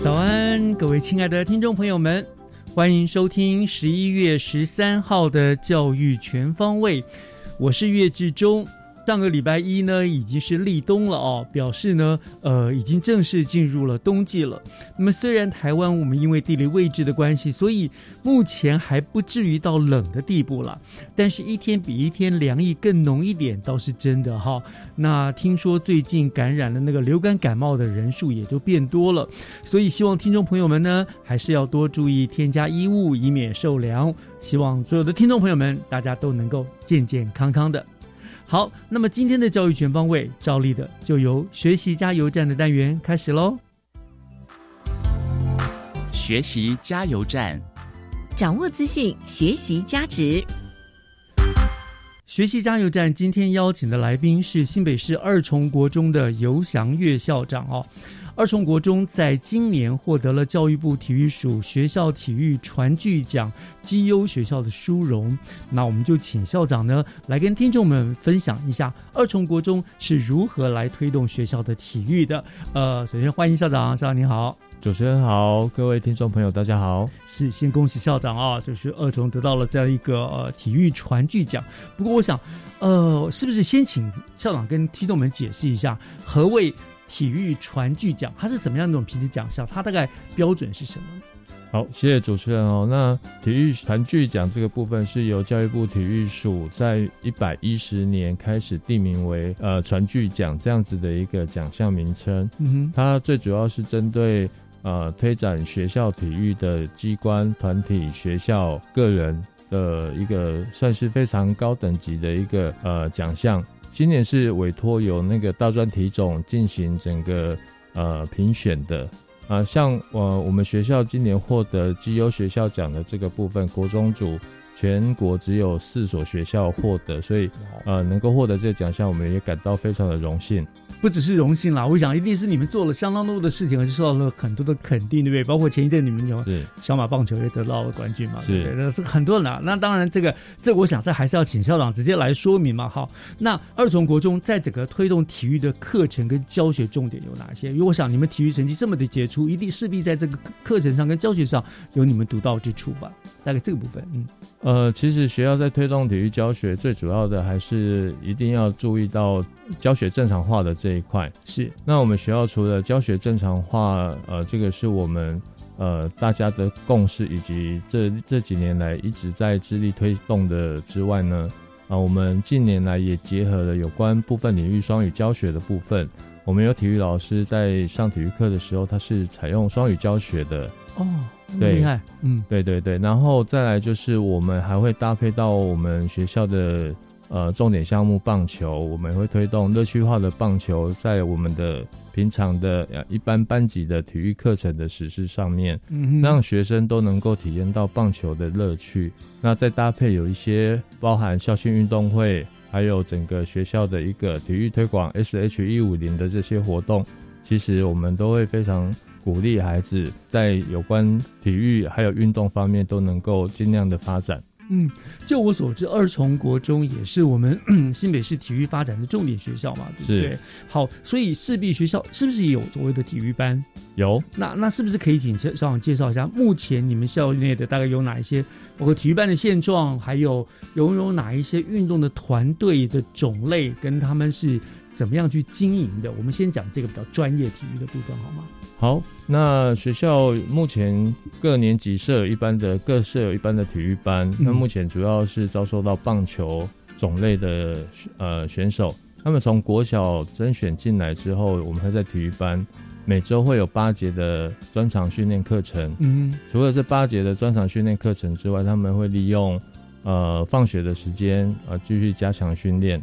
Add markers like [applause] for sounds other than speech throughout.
早安，各位亲爱的听众朋友们，欢迎收听十一月十三号的教育全方位，我是岳志忠。上个礼拜一呢，已经是立冬了哦，表示呢，呃，已经正式进入了冬季了。那么，虽然台湾我们因为地理位置的关系，所以目前还不至于到冷的地步了，但是一天比一天凉意更浓一点，倒是真的哈。那听说最近感染了那个流感感冒的人数也就变多了，所以希望听众朋友们呢，还是要多注意添加衣物，以免受凉。希望所有的听众朋友们，大家都能够健健康康的。好，那么今天的教育全方位，照例的就由学习加油站的单元开始喽。学习加油站，掌握资讯，学习加值。学习加油站今天邀请的来宾是新北市二重国中的游翔月校长哦。二重国中在今年获得了教育部体育署学校体育传剧奖绩优学校的殊荣。那我们就请校长呢来跟听众们分享一下二重国中是如何来推动学校的体育的。呃，首先欢迎校长，校长您好。主持人好，各位听众朋友，大家好。是，先恭喜校长啊，就是二重得到了这样一个呃体育传剧奖。不过我想，呃，是不是先请校长跟听众们解释一下何谓体育传剧奖？它是怎么样一种评级奖项？它大概标准是什么？好，谢谢主持人哦。那体育传剧奖这个部分是由教育部体育署在一百一十年开始定名为呃传剧奖这样子的一个奖项名称。嗯哼，它最主要是针对呃推展学校体育的机关、团体、学校、个人的一个算是非常高等级的一个呃奖项。今年是委托由那个大专题总进行整个呃评选的。啊，像呃我们学校今年获得绩优学校奖的这个部分，国中组全国只有四所学校获得，所以呃能够获得这个奖项，我们也感到非常的荣幸。不只是荣幸啦，我想一定是你们做了相当多的事情，而且受到了很多的肯定，对不对？包括前一阵你们有是。小马棒球也得到了冠军嘛，对不对？那是。很多人啦。那当然，这个这我想这还是。要请校长直接来说明嘛。好，那二重国中在整个推动体育的课程跟教学重点有哪些？因为我想你们体育成绩这么的杰出，一定势必在这个课课程上跟教学上有你们独到之处吧？大概这个部分，嗯，呃，其实学校在推动体育教学，最主要的还是一定要注意到教学正常化的这一块。是那我们学校除了教学正常化，呃，这个是我们呃大家的共识，以及这这几年来一直在致力推动的之外呢，啊、我们近年来也结合了有关部分领域双语教学的部分。我们有体育老师在上体育课的时候，他是采用双语教学的，哦，对。厉害，嗯，对对对，然后再来就是我们还会搭配到我们学校的呃重点项目棒球，我们会推动乐趣化的棒球在我们的平常的呃一般班级的体育课程的实施上面，嗯，让学生都能够体验到棒球的乐趣。那再搭配有一些包含校庆运动会，还有整个学校的一个体育推广 S H 一五零的这些活动，其实我们都会非常鼓励孩子在有关体育还有运动方面都能够尽量的发展。嗯，就我所知，二重国中也是我们 [coughs] 新北市体育发展的重点学校嘛，对不对？好，所以势必学校是不是也有所谓的体育班？有那那是不是可以请校长介绍一下，目前你们校内的大概有哪一些，包括体育班的现状，还有拥有哪一些运动的团队的种类，跟他们是怎么样去经营的？我们先讲这个比较专业体育的部分好吗？好，那学校目前各年级设有一般的各设有一般的体育班，那目前主要是招收到棒球种类的呃选手，他们从国小甄选进来之后，我们会在体育班每周会有八节的专场训练课程。嗯除了这八节的专场训练课程之外，他们会利用呃放学的时间呃继续加强训练。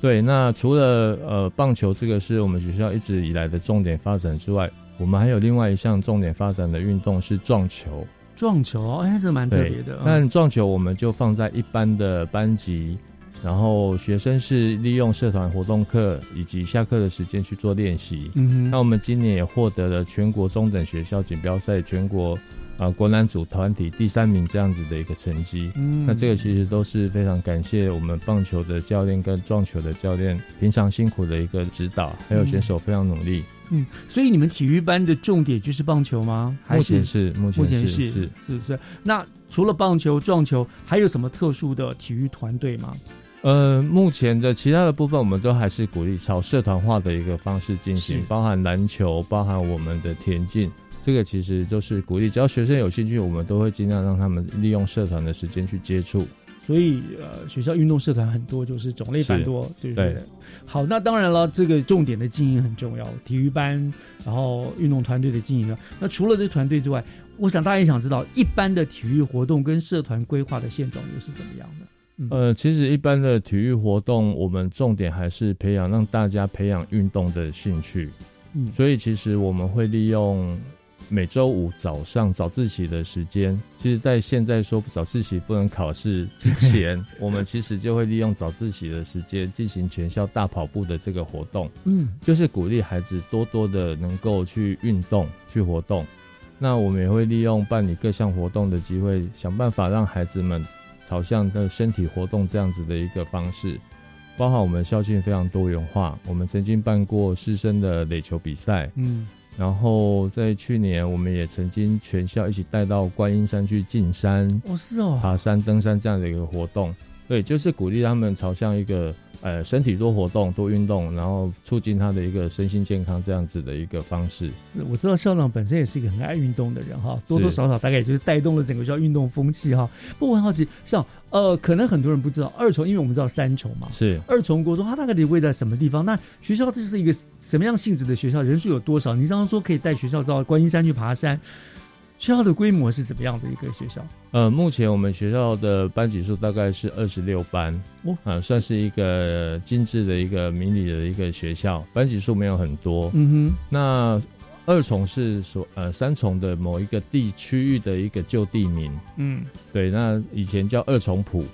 对，那除了呃棒球这个是我们学校一直以来的重点发展之外，我们还有另外一项重点发展的运动是撞球。撞球，哎，这蛮特别的。那撞球我们就放在一般的班级，然后学生是利用社团活动课以及下课的时间去做练习。嗯哼，那我们今年也获得了全国中等学校锦标赛全国啊、国男组团体第三名这样子的一个成绩。嗯那这个其实都是非常感谢我们棒球的教练跟撞球的教练平常辛苦的一个指导，还有选手非常努力。嗯，所以你们体育班的重点就是棒球吗？还目是前是目目前是前是是是是。那除了棒球、撞球，还有什么特殊的体育团队吗？呃，目前的其他的部分，我们都还是鼓励朝社团化的一个方式进行，包含篮球，包含我们的田径。这个其实就是鼓励，只要学生有兴趣，我们都会尽量让他们利用社团的时间去接触。所以呃，学校运动社团很多，就是种类繁多，对不对？好，那当然了，这个重点的经营很重要，体育班，然后运动团队的经营了。那除了这团队之外，我想大家也想知道，一般的体育活动跟社团规划的现状又是怎么样的？嗯呃，其实一般的体育活动，我们重点还是培养让大家培养运动的兴趣。嗯所以其实我们会利用每周五早上早自习的时间。其实，在现在说早自习不能考试之前，[laughs] 我们其实就会利用早自习的时间进行全校大跑步的这个活动。嗯就是鼓励孩子多多的能够去运动、去活动。那我们也会利用办理各项活动的机会，想办法让孩子们朝向的身体活动这样子的一个方式。包含我们校庆非常多元化，我们曾经办过师生的垒球比赛，嗯然后在去年我们也曾经全校一起带到观音山去进山、哦是哦，爬山、登山这样的一个活动。对，就是鼓励他们朝向一个呃身体多活动、多运动，然后促进他的一个身心健康这样子的一个方式。我知道校长本身也是一个很爱运动的人哈，多多少少大概也就是带动了整个学校运动风气哈。不过我很好奇，像呃，可能很多人不知道二重，因为我们知道三重嘛，是二重国中它大概得位在什么地方？那学校这是一个什么样性质的学校？人数有多少？你刚刚说可以带学校到观音山去爬山，学校的规模是怎么样的一个学校？呃，目前我们学校的班级数大概是二十六班，哦。啊、算是一个精致的一个迷你的一个学校，班级数没有很多。嗯哼。那二重是所呃三重的某一个地区域的一个旧地名，嗯，对，那以前叫二重埔，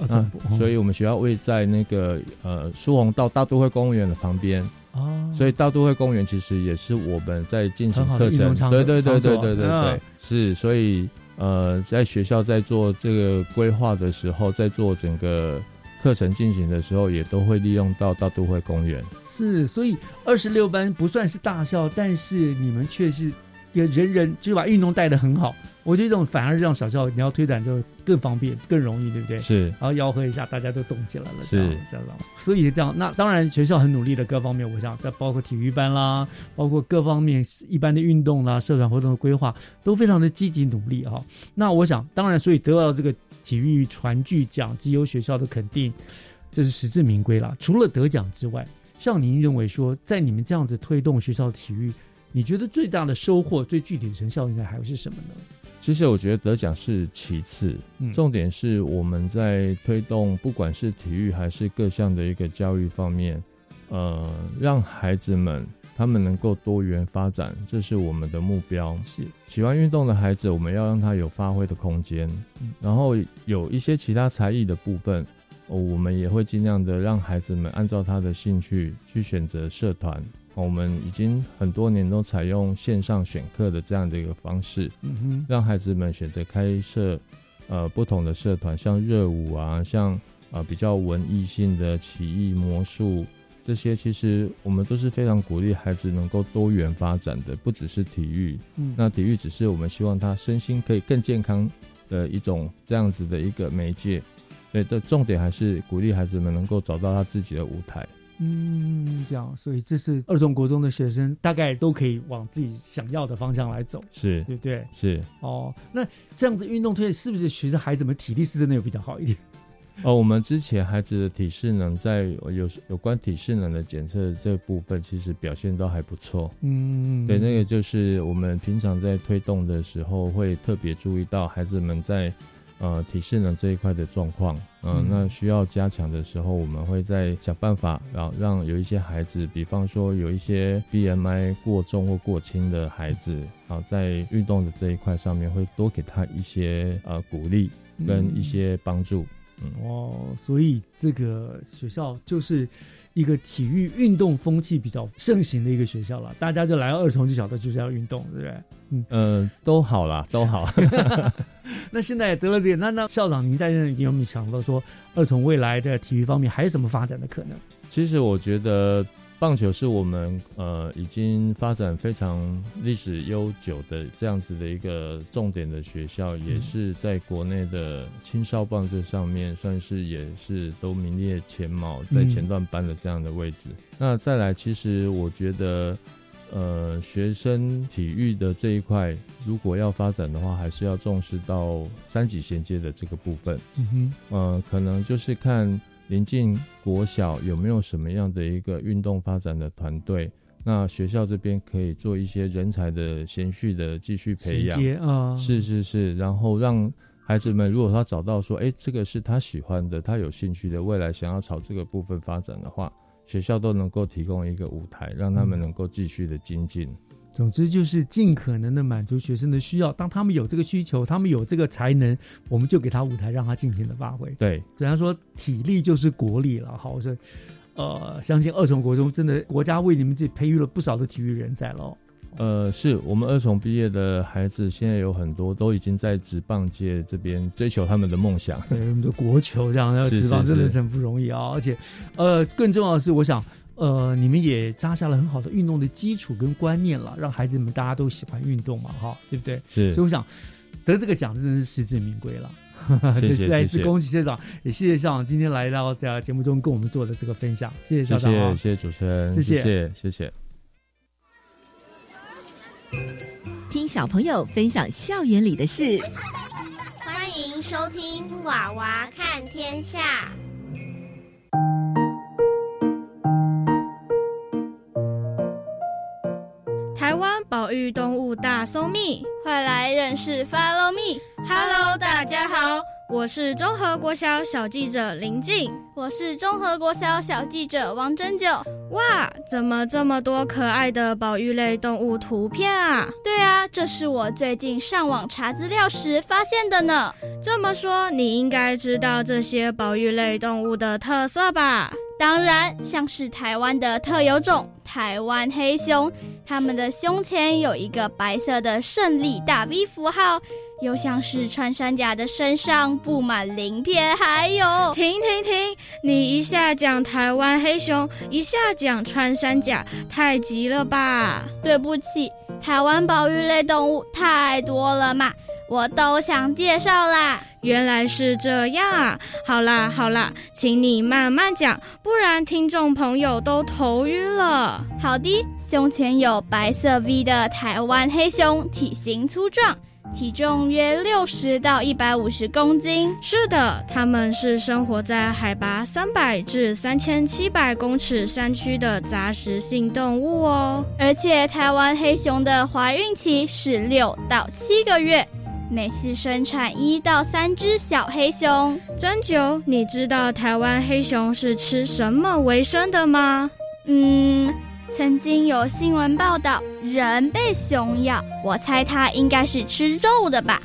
二那重，所以我们学校位在那个呃苏洪道大都会公园的旁边，啊，所以大都会公园其实也是我们在进行课程。对对对对对对嗯对，是，所以呃，在学校在做这个规划的时候，在做整个课程进行的时候，也都会利用到大都会公园。是，所以二十六班不算是大校，但是你们却是也人人就把运动带得很好。我觉得这种反而让小校你要推展就更方便、更容易，对不对？是然后吆喝一下，大家都动起来了，是这样这样。所以这样，那当然学校很努力的各方面，我想在包括体育班啦，包括各方面一般的运动啦、社团活动的规划，都非常的积极努力哈。那我想，当然，所以得到这个体育传具奖，绩优学校的肯定，这是实至名归啦。除了得奖之外，像您认为说，在你们这样子推动学校体育，你觉得最大的收获、最具体的成效应该还会是什么呢？其实我觉得得奖是其次，嗯重点是我们在推动不管是体育还是各项的一个教育方面，呃，让孩子们他们能够多元发展，这是我们的目标。是喜欢运动的孩子，我们要让他有发挥的空间，嗯然后有一些其他才艺的部分，哦我们也会尽量的让孩子们按照他的兴趣去选择社团。哦我们已经很多年都采用线上选课的这样的一个方式，嗯哼，让孩子们选择开设呃不同的社团，像热舞啊，像啊比较文艺性的棋艺、魔术这些，其实我们都是非常鼓励孩子能够多元发展的，不只是体育。嗯那体育只是我们希望他身心可以更健康的一种这样子的一个媒介。对的，重点还是鼓励孩子们能够找到他自己的舞台。嗯，这样，所以这是二中国中的学生大概都可以往自己想要的方向来走，是对不对？是哦，那这样子运动推是不是学生孩子们体力是真的有比较好一点？哦，我们之前孩子的体适能在有有关体适能的检测这部分，其实表现都还不错。嗯，对，那个就是我们平常在推动的时候，会特别注意到孩子们在呃体适能这一块的状况。嗯、嗯那需要加强的时候，我们会再想办法，然后让有一些孩子，比方说有一些 BMI 过重或过轻的孩子，好在运动的这一块上面，会多给他一些呃鼓励跟一些帮助。嗯哦，所以这个学校就是一个体育运动风气比较盛行的一个学校了，大家就来到二重就晓得就是要运动，对不对？嗯，呃，都好啦，都好。[laughs] 那现在也得了这个，那那校长您在这里有没有想到说二重未来的体育方面还有什么发展的可能？其实我觉得棒球是我们呃已经发展非常历史悠久的这样子的一个重点的学校，也是在国内的青少棒这上面算是也是都名列前茅，在前段班的这样的位置。那再来，其实我觉得。呃，学生体育的这一块，如果要发展的话，还是要重视到三级衔接的这个部分。嗯哼，呃，可能就是看临近国小有没有什么样的一个运动发展的团队，那学校这边可以做一些人才的衔续的继续培养。啊，是是是，然后让孩子们，如果他找到说，哎，这个是他喜欢的，他有兴趣的，未来想要朝这个部分发展的话。学校都能够提供一个舞台，让他们能够继续的精进。总之就是尽可能的满足学生的需要。当他们有这个需求，他们有这个才能，我们就给他舞台，让他尽情的发挥。对，虽然说体力就是国力了，好，是呃，相信二重国中真的国家为你们自己培育了不少的体育人才喽。呃，是我们二重毕业的孩子，现在有很多都已经在职棒界这边追求他们的梦想。对，我们的国球这样，[laughs] 职棒真的是很不容易啊！而且，呃，更重要的是，我想，呃，你们也扎下了很好的运动的基础跟观念了，让孩子们大家都喜欢运动嘛，哈，对不对？是。所以我想得这个奖真的是实至名归了。[laughs] 谢谢，再一次恭喜校长，也谢谢校长今天来到在节目中跟我们做的这个分享，谢谢校长，谢谢，谢谢主持人，谢谢，谢谢。听小朋友分享校园里的事，欢迎收听《娃娃看天下》。保育动物大搜密，快来认识 Follow Me。Hello，大家好，我是中和国小小记者林静，我是中和国小小记者王真九。哇，怎么这么多可爱的保育类动物图片啊？对啊，这是我最近上网查资料时发现的呢。这么说，你应该知道这些保育类动物的特色吧？当然，像是台湾的特有种台湾黑熊，它们的胸前有一个白色的胜利大 V 符号，又像是穿山甲的身上布满鳞片，还有……停停停！你一下讲台湾黑熊，一下讲穿山甲，太急了吧？对不起，台湾保育类动物太多了嘛，我都想介绍啦。原来是这样啊！好啦好啦，请你慢慢讲，不然听众朋友都头晕了。好的，胸前有白色 V 的台湾黑熊，体型粗壮，体重约六十到一百五十公斤。是的，它们是生活在海拔三百至三千七百公尺山区的杂食性动物哦。而且台湾黑熊的怀孕期是六到七个月。每次生产一到三只小黑熊。针灸，你知道台湾黑熊是吃什么为生的吗？嗯，曾经有新闻报道人被熊咬，我猜它应该是吃肉的吧。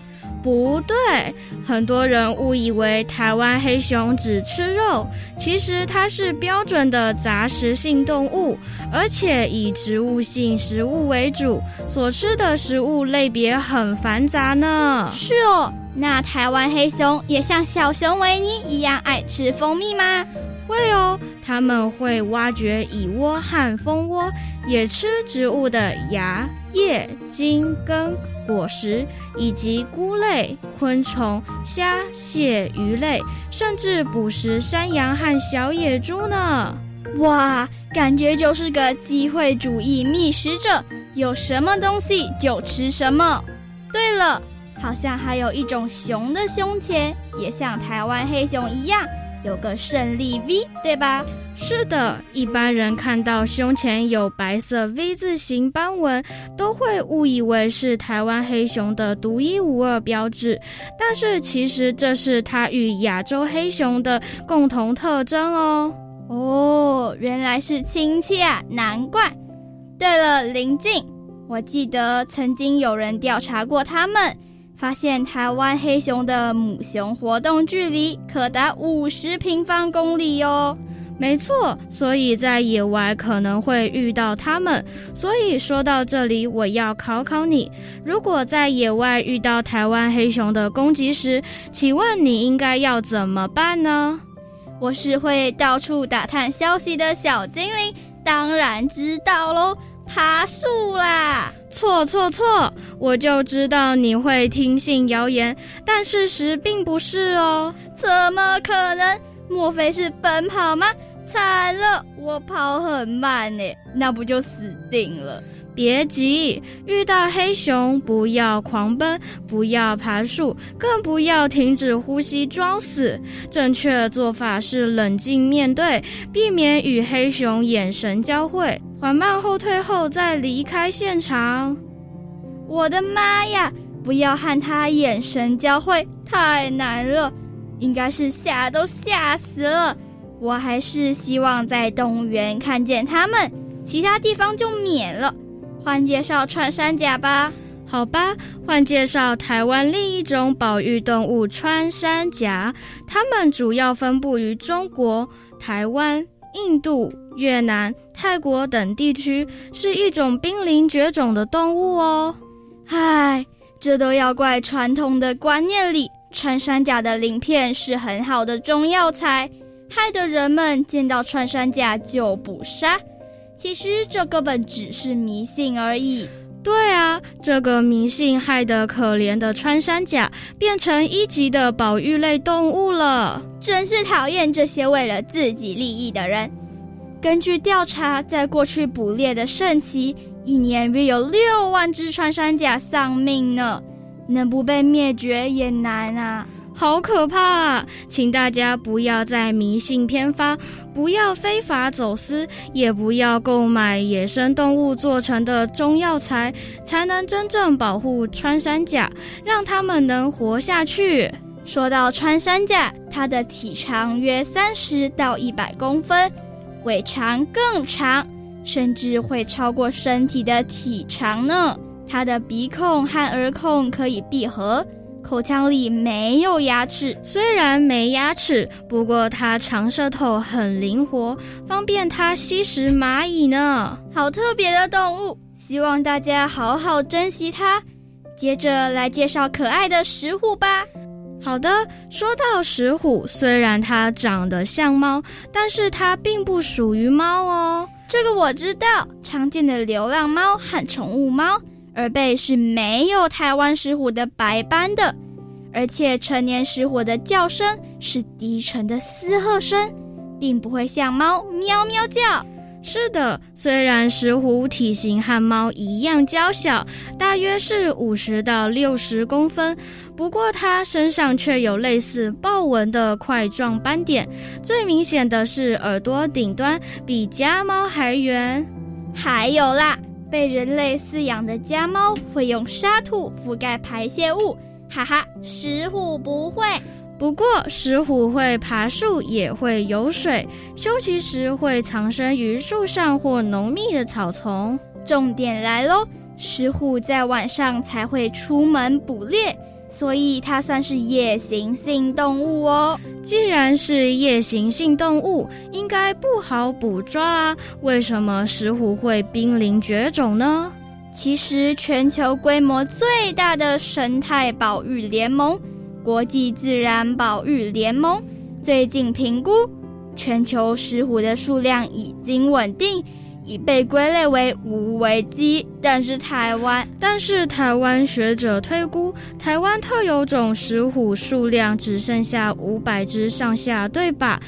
不对，很多人误以为台湾黑熊只吃肉，其实它是标准的杂食性动物，而且以植物性食物为主，所吃的食物类别很繁杂呢。是哦，那台湾黑熊也像小熊维尼一样爱吃蜂蜜吗？会哦，他们会挖掘蚁窝和蜂窝，也吃植物的芽、叶、茎、根、果实，以及菇类、昆虫、虾、蟹、鱼类，甚至捕食山羊和小野猪呢。哇，感觉就是个机会主义觅食者，有什么东西就吃什么。对了。好像还有一种熊的胸前也像台湾黑熊一样有个胜利 V，对吧？是的，一般人看到胸前有白色 V 字形斑纹，都会误以为是台湾黑熊的独一无二标志。但是其实这是它与亚洲黑熊的共同特征哦。哦，原来是亲戚啊，难怪。对了，林静，我记得曾经有人调查过他们。发现台湾黑熊的母熊活动距离可达五十平方公里哟。没错，所以在野外可能会遇到它们。所以说到这里，我要考考你：如果在野外遇到台湾黑熊的攻击时，请问你应该要怎么办呢？我是会到处打探消息的小精灵，当然知道喽。爬树啦！错错错！我就知道你会听信谣言，但事实并不是哦。怎么可能？莫非是奔跑吗？惨了，我跑很慢呢，那不就死定了？别急，遇到黑熊不要狂奔，不要爬树，更不要停止呼吸装死。正确做法是冷静面对，避免与黑熊眼神交汇，缓慢后退后再离开现场。我的妈呀！不要和他眼神交汇，太难了，应该是吓都吓死了。我还是希望在动物园看见他们，其他地方就免了。换介绍穿山甲吧，好吧，换介绍台湾另一种保育动物穿山甲。它们主要分布于中国、台湾、印度、越南、泰国等地区，是一种濒临绝种的动物哦。唉，这都要怪传统的观念里，穿山甲的鳞片是很好的中药材，害得人们见到穿山甲就捕杀。其实这根本只是迷信而已。对啊，这个迷信害得可怜的穿山甲变成一级的保育类动物了。真是讨厌这些为了自己利益的人。根据调查，在过去捕猎的盛期，一年约有六万只穿山甲丧命呢，能不被灭绝也难啊。好可怕啊！请大家不要再迷信偏方，不要非法走私，也不要购买野生动物做成的中药材，才能真正保护穿山甲，让它们能活下去。说到穿山甲，它的体长约三十到一百公分，尾长更长，甚至会超过身体的体长呢。它的鼻孔和耳孔可以闭合。口腔里没有牙齿，虽然没牙齿，不过它长舌头很灵活，方便它吸食蚂蚁呢。好特别的动物，希望大家好好珍惜它。接着来介绍可爱的石虎吧。好的，说到石虎，虽然它长得像猫，但是它并不属于猫哦。这个我知道，常见的流浪猫和宠物猫。耳背是没有台湾石虎的白斑的，而且成年石虎的叫声是低沉的嘶喝声，并不会像猫喵喵叫。是的，虽然石虎体型和猫一样娇小，大约是五十到六十公分，不过它身上却有类似豹纹的块状斑点，最明显的是耳朵顶端比家猫还圆。还有啦。被人类饲养的家猫会用沙土覆盖排泄物，哈哈，石虎不会。不过石虎会爬树，也会游水，休息时会藏身于树上或浓密的草丛。重点来喽，石虎在晚上才会出门捕猎。所以它算是夜行性动物哦。既然是夜行性动物，应该不好捕抓啊。为什么石虎会濒临绝种呢？其实，全球规模最大的生态保育联盟国际自然保育联盟最近评估，全球石虎的数量已经稳定。已被归类为无危机，但是台湾，但是台湾学者推估，台湾特有种石虎数量只剩下五百只上下，对吧？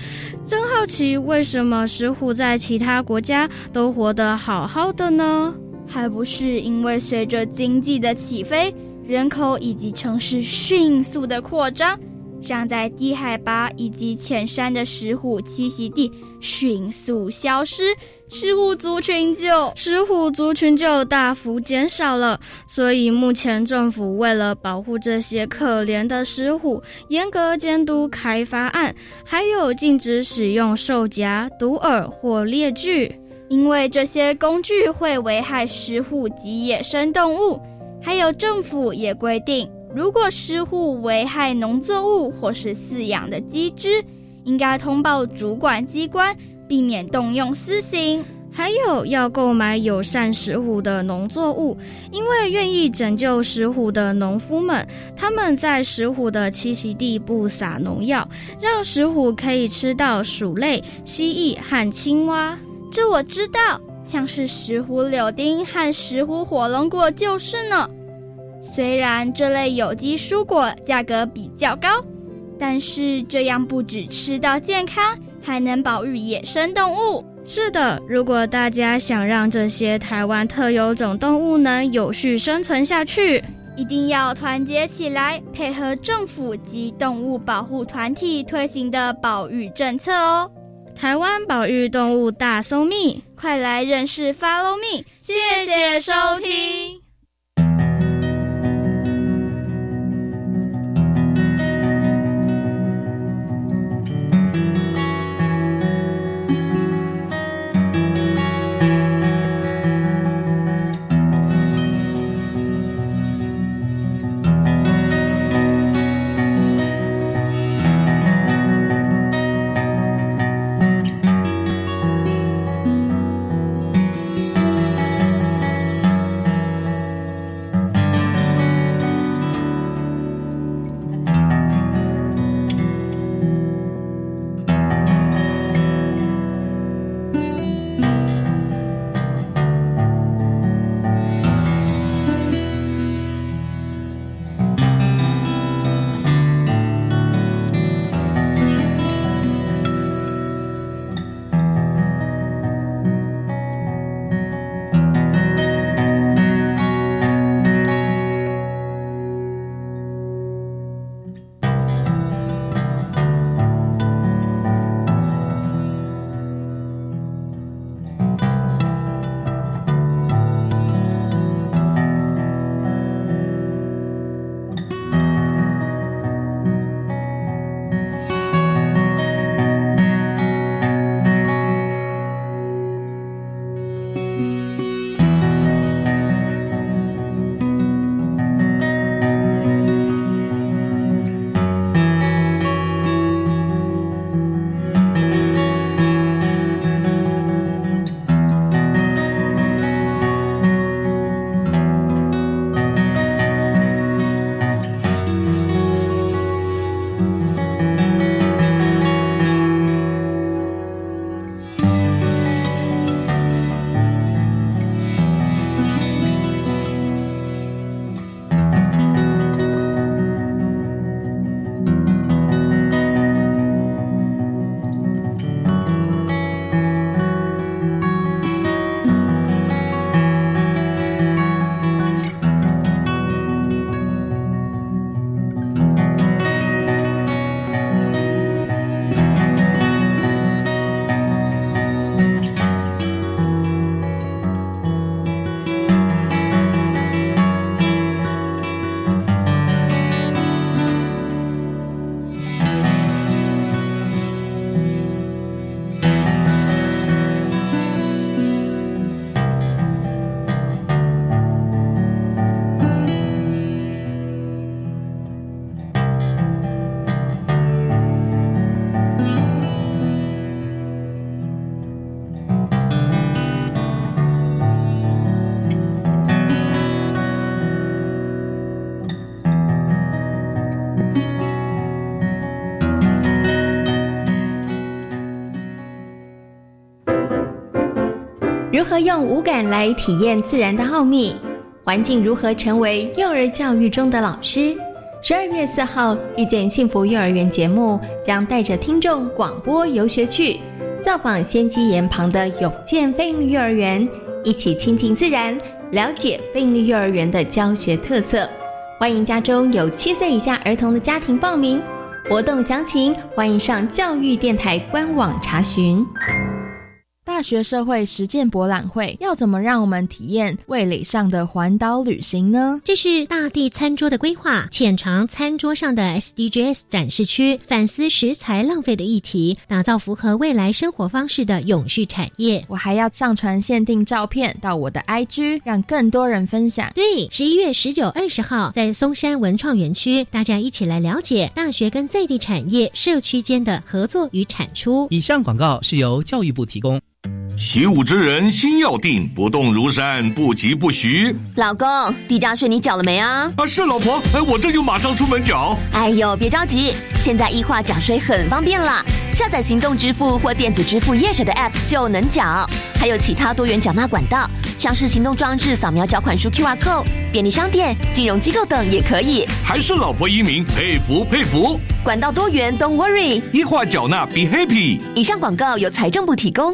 真好奇，为什么石虎在其他国家都活得好好的呢？还不是因为随着经济的起飞，人口以及城市迅速的扩张。长在低海拔以及浅山的石虎栖息地迅速消失，石虎族群就石虎族群就大幅减少了。所以目前政府为了保护这些可怜的石虎，严格监督开发案，还有禁止使用兽夹、毒饵或猎具，因为这些工具会危害石虎及野生动物。还有政府也规定。如果狮虎危害农作物或是饲养的鸡只，应该通报主管机关，避免动用私刑。还有要购买友善石虎的农作物，因为愿意拯救石虎的农夫们，他们在石虎的栖息地不撒农药，让石虎可以吃到鼠类、蜥蜴和青蛙。这我知道，像是石虎柳丁和石虎火龙果就是呢。虽然这类有机蔬果价格比较高，但是这样不止吃到健康，还能保育野生动物。是的，如果大家想让这些台湾特有种动物能有序生存下去，一定要团结起来，配合政府及动物保护团体推行的保育政策哦。台湾保育动物大搜密，快来认识 Follow Me！谢谢收听。用五感来体验自然的奥秘？环境如何成为幼儿教育中的老师？十二月四号，遇见幸福幼儿园节目将带着听众广播游学去，造访仙基岩旁的永健飞利幼儿园，一起亲近自然，了解飞利幼儿园的教学特色。欢迎家中有七岁以下儿童的家庭报名。活动详情，欢迎上教育电台官网查询。大学社会实践博览会要怎么让我们体验味蕾上的环岛旅行呢？这是大地餐桌的规划，浅尝餐桌上的 SDGs 展示区，反思食材浪费的议题，打造符合未来生活方式的永续产业。我还要上传限定照片到我的 IG，让更多人分享。对，十一月十九、二十号在松山文创园区，大家一起来了解大学跟在地产业、社区间的合作与产出。以上广告是由教育部提供。习武之人心要定，不动如山，不急不徐。老公，地价税你缴了没啊？啊，是老婆，哎，我这就马上出门缴。哎呦，别着急，现在易化缴税很方便了，下载行动支付或电子支付业者的 App 就能缴，还有其他多元缴纳管道，像是行动装置扫描缴款书 QR code，便利商店、金融机构等也可以。还是老婆英明，佩服佩服。管道多元，Don't worry，易化缴纳 Be Happy。以上广告由财政部提供。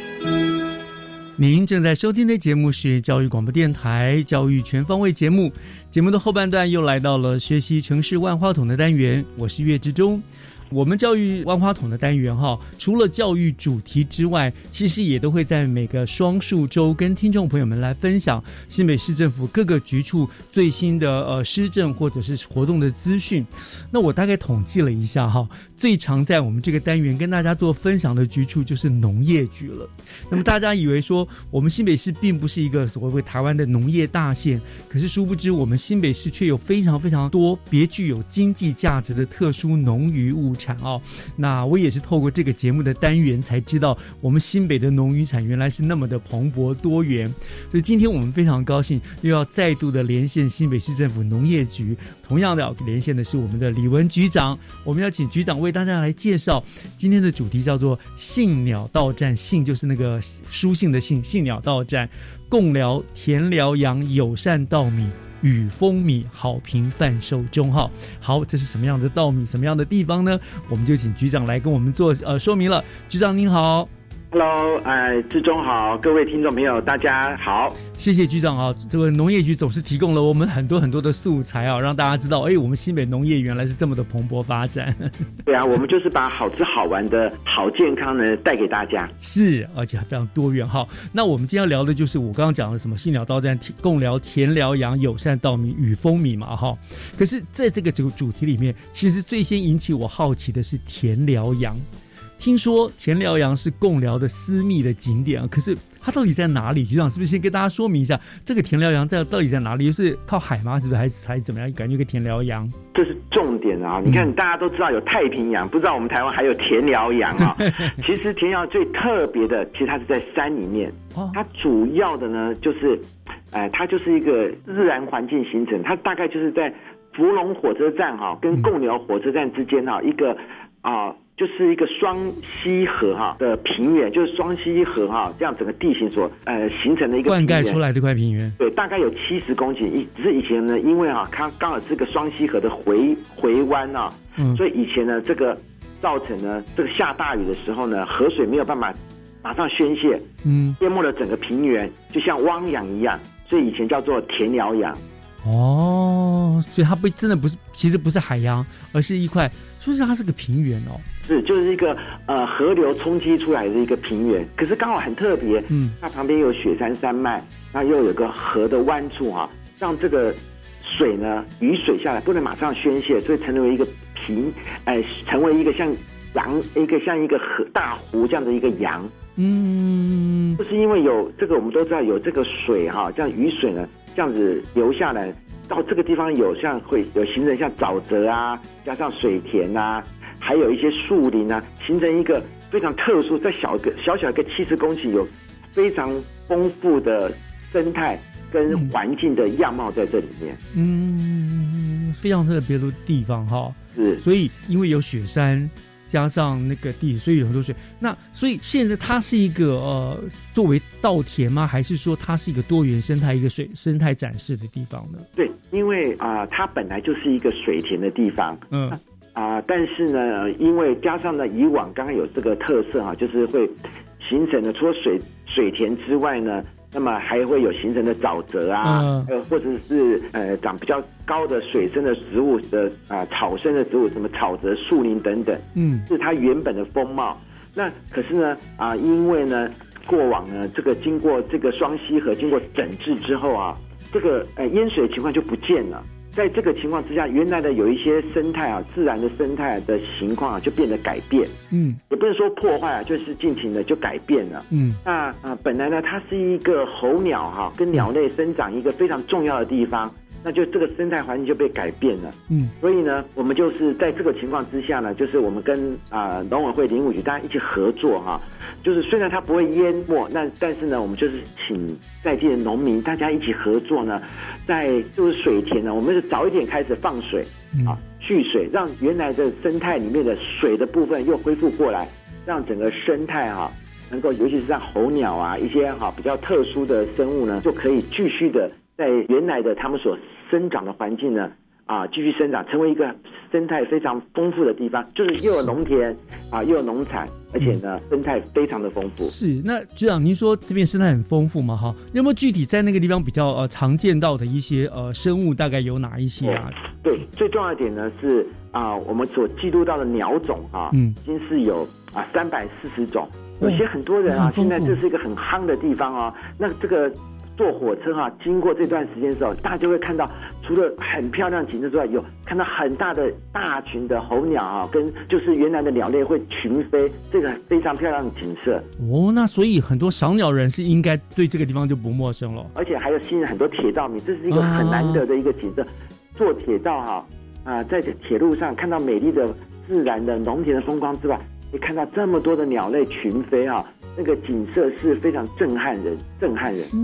您正在收听的节目是教育广播电台教育全方位节目，节目的后半段又来到了学习城市万花筒的单元，我是岳志忠。我们教育万花筒的单元哈，除了教育主题之外，其实也都会在每个双数周跟听众朋友们来分享新北市政府各个局处最新的呃施政或者是活动的资讯。那我大概统计了一下哈，最常在我们这个单元跟大家做分享的局处就是农业局了。那么大家以为说我们新北市并不是一个所谓台湾的农业大县，可是殊不知我们新北市却有非常非常多别具有经济价值的特殊农渔物。产哦，那我也是透过这个节目的单元才知道，我们新北的农渔产原来是那么的蓬勃多元。所以今天我们非常高兴，又要再度的连线新北市政府农业局。同样的，连线的是我们的李文局长。我们要请局长为大家来介绍今天的主题，叫做“信鸟到站”。信就是那个书信的信，信鸟到站，共聊田疗养友善稻米。雨风米好评贩售中哈，好，这是什么样的稻米？什么样的地方呢？我们就请局长来跟我们做呃说明了。局长您好。Hello，哎，志忠好，各位听众朋友，大家好，谢谢局长啊。这个农业局总是提供了我们很多很多的素材啊，让大家知道，哎，我们新北农业原来是这么的蓬勃发展。[laughs] 对啊，我们就是把好吃好玩的好健康呢带给大家，是，而且还非常多元哈。那我们今天要聊的就是我刚刚讲的什么信鸟刀站共聊田疗养友善稻米与风米嘛哈。可是在这个主主题里面，其实最先引起我好奇的是田疗养。听说田辽阳是贡寮的私密的景点啊，可是它到底在哪里？局长是不是先跟大家说明一下，这个田辽阳在到底在哪里？就是靠海吗？是不是还是还是怎么样？感觉个田辽阳，这是重点啊！你看，大家都知道有太平洋，不知道我们台湾还有田辽阳啊。其实田辽最特别的，其实它是在山里面，它主要的呢就是，哎，它就是一个自然环境形成，它大概就是在福隆火车站哈跟贡寮火车站之间哈一个啊。就是一个双溪河哈的平原，就是双溪河哈这样整个地形所呃形成的一个灌溉出来的一块平原。对，大概有七十公顷。以只是以前呢，因为哈它刚好是个双溪河的回回弯啊，嗯，所以以前呢这个造成呢这个下大雨的时候呢，河水没有办法马上宣泄，嗯，淹没了整个平原，就像汪洋一样，所以以前叫做田寮洋。哦，所以它不真的不是，其实不是海洋，而是一块，说是它是个平原哦。是，就是一个呃河流冲击出来的一个平原，可是刚好很特别，嗯，它旁边有雪山山脉，那又有个河的弯处哈，让这个水呢雨水下来不能马上宣泄，所以成为一个平，哎，成为一个像洋一个像一个河大湖这样的一个洋。嗯，就是因为有这个，我们都知道有这个水哈，这样雨水呢这样子流下来，到这个地方有像会有形成像沼泽啊，加上水田啊，还有一些树林啊，形成一个非常特殊，在小个小小一个七十公顷有非常丰富的生态跟环境的样貌在这里面。嗯，非常特别的地方哈。是，所以因为有雪山。加上那个地，所以有很多水。那所以现在它是一个呃，作为稻田吗？还是说它是一个多元生态、一个水生态展示的地方呢？对，因为啊，它本来就是一个水田的地方。嗯啊，但是呢，因为加上呢，以往刚刚有这个特色哈，就是会形成的，除了水水田之外呢。那么还会有形成的沼泽啊，呃，或者是呃长比较高的水生的植物的啊草生的植物，什么草泽、树林等等，嗯，是它原本的风貌。那可是呢啊，因为呢过往呢这个经过这个双溪河经过整治之后啊，这个呃淹水情况就不见了。在这个情况之下，原来的有一些生态啊，自然的生态的情况啊，就变得改变。嗯，也不能说破坏啊，就是尽情的就改变了。嗯，那啊，本来呢，它是一个候鸟哈，跟鸟类生长一个非常重要的地方，那就这个生态环境就被改变了。嗯，所以呢，我们就是在这个情况之下呢，就是我们跟啊农委会林务局大家一起合作哈，就是虽然它不会淹没，那但是呢，我们就是请在地的农民大家一起合作呢。在就是水田呢，我们是早一点开始放水啊，蓄水，让原来的生态里面的水的部分又恢复过来，让整个生态哈能够，尤其是像候鸟啊一些哈比较特殊的生物呢，就可以继续的在原来的他们所生长的环境呢。啊，继续生长，成为一个生态非常丰富的地方，就是又有农田啊，又有农产，而且呢，生态非常的丰富。是，那局长，您说这边生态很丰富嘛？哈，有没有具体在那个地方比较呃常见到的一些呃生物，大概有哪一些啊？对，最重要一点呢是啊，我们所记录到的鸟种啊，嗯，已经是有啊三百四十种，有些很多人啊，现在这是一个很夯的地方哦。那这个。坐火车哈，经过这段时间的时候，大家会看到，除了很漂亮景色之外，有看到很大的大群的候鸟啊，跟就是原来的鸟类会群飞，这个非常漂亮的景色。哦，那所以很多赏鸟人是应该对这个地方就不陌生了。而且还有吸引很多铁道迷，这是一个很难得的一个景色。坐铁道哈啊，在铁路上看到美丽的自然的农田的风光之外，可以看到这么多的鸟类群飞啊。那个景色是非常震撼人，震撼人。是，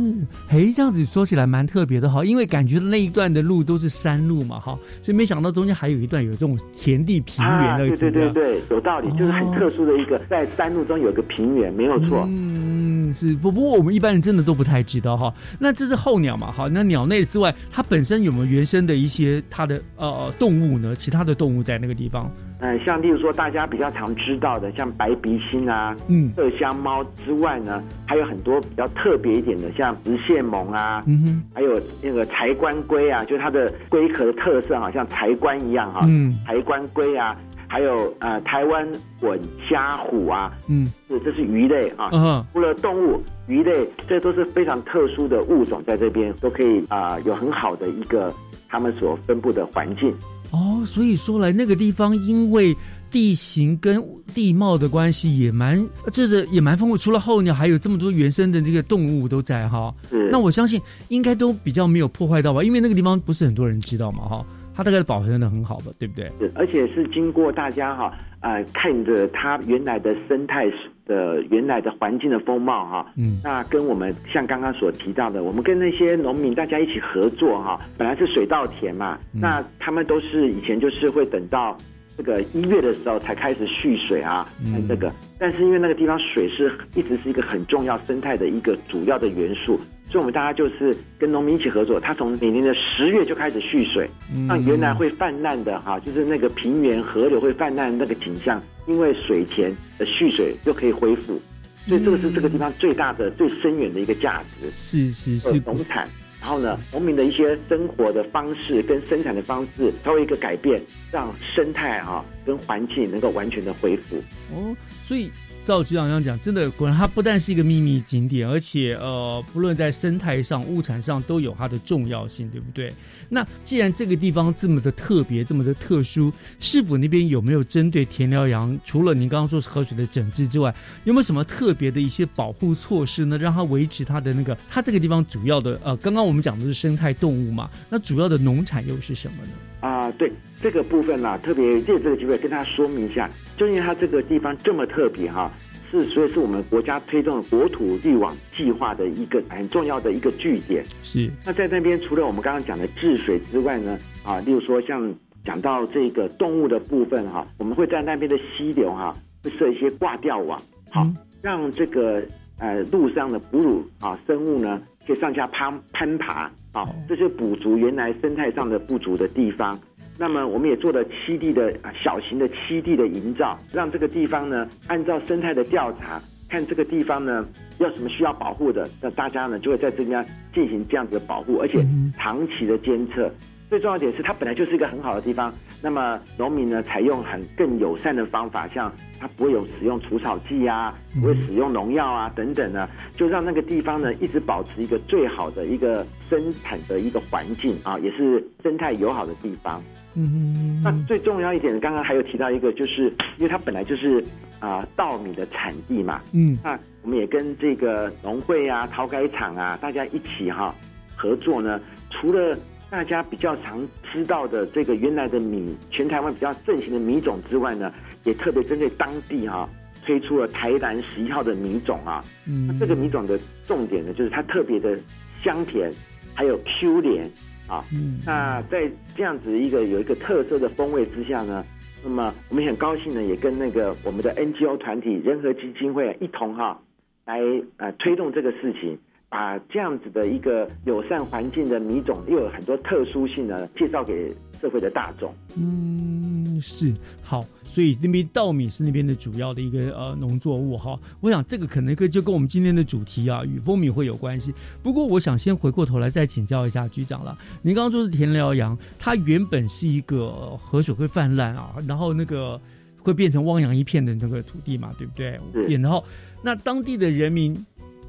哎，这样子说起来蛮特别的哈，因为感觉那一段的路都是山路嘛哈，所以没想到中间还有一段有这种田地平原的。对对对对，有道理，就是很特殊的一个，在山路中有个平原，没有错。嗯，是不？不过我们一般人真的都不太知道哈。那这是候鸟嘛哈？那鸟类之外，它本身有没有原生的一些它的呃动物呢？其他的动物在那个地方？呃，像例如说大家比较常知道的，像白鼻星啊、嗯，麝香猫之外呢，还有很多比较特别一点的，像直线虻啊，嗯哼，还有那个柴棺龟啊，就是它的龟壳的特色，好像柴棺一样哈，嗯，柴棺龟啊，还有呃台湾吻虾虎啊，嗯，是这是鱼类啊，嗯，除了动物，鱼类这都是非常特殊的物种，在这边都可以啊有很好的一个他们所分布的环境。哦，所以说来那个地方，因为地形跟地貌的关系也蛮，这是也蛮丰富。除了候鸟，还有这么多原生的这个动物都在哈。那我相信应该都比较没有破坏到吧？因为那个地方不是很多人知道嘛哈。它大概保存的很好吧，对不对？是，而且是经过大家哈，呃，看着它原来的生态的原来的环境的风貌哈，嗯，那跟我们像刚刚所提到的，我们跟那些农民大家一起合作哈，本来是水稻田嘛，那他们都是以前就是会等到这个一月的时候才开始蓄水啊，嗯，这个，但是因为那个地方水是一直是一个很重要生态的一个主要的元素。所以，我们大家就是跟农民一起合作，他从每年的十月就开始蓄水，让原来会泛滥的哈，就是那个平原河流会泛滥那个景象，因为水田的蓄水就可以恢复。所以，这个是这个地方最大的、最深远的一个价值。是是是，农产然后呢，农民的一些生活的方式跟生产的方式它会一个改变，让生态哈跟环境能够完全的恢复。哦，所以。赵局长这样讲，真的果然它不但是一个秘密景点，而且呃，不论在生态上、物产上都有它的重要性，对不对？那既然这个地方这么的特别、这么的特殊，市府那边有没有针对田寮羊，除了您刚刚说是河水的整治之外，有没有什么特别的一些保护措施呢？让它维持它的那个，它这个地方主要的呃，刚刚我们讲的是生态动物嘛，那主要的农产又是什么呢？啊，对这个部分呢，特别借这个机会跟大家说明一下，就因为它这个地方这么特别哈。是，所以是我们国家推动国土绿网计划的一个很重要的一个据点。是。那在那边，除了我们刚刚讲的治水之外呢，啊，例如说像讲到这个动物的部分哈，我们会在那边的溪流哈，会设一些挂吊网，好，让这个呃路上的哺乳啊生物呢，可以上下攀攀爬，好，这就补足原来生态上的不足的地方。那么我们也做了七地的小型的七地的营造，让这个地方呢，按照生态的调查，看这个地方呢要什么需要保护的，那大家呢就会在这边进行这样子的保护，而且长期的监测。最重要一点是，它本来就是一个很好的地方。那么农民呢，采用很更友善的方法，像他不会有使用除草剂啊，不会使用农药啊等等呢，就让那个地方呢一直保持一个最好的一个生产的一个环境啊，也是生态友好的地方。嗯，那最重要一点，刚刚还有提到一个，就是因为它本来就是啊稻米的产地嘛，嗯，那我们也跟这个农会啊、陶改厂啊，大家一起哈合作呢。除了大家比较常知道的这个原来的米，全台湾比较盛行的米种之外呢，也特别针对当地哈推出了台南十一号的米种啊。嗯，那这个米种的重点呢，就是它特别的香甜，还有 Q 连。啊，那在这样子一个有一个特色的风味之下呢，那么我们很高兴呢，也跟那个我们的 NGO 团体仁和基金会一同哈，来呃推动这个事情，把这样子的一个友善环境的米种，又有很多特殊性呢，介绍给社会的大众。嗯，是好。所以那边稻米是那边的主要的一个呃农作物哈，我想这个可能跟就跟我们今天的主题啊与风米会有关系。不过我想先回过头来再请教一下局长了。您刚刚说是田寮洋，它原本是一个河水会泛滥啊，然后那个会变成汪洋一片的那个土地嘛，对不对？然后那当地的人民，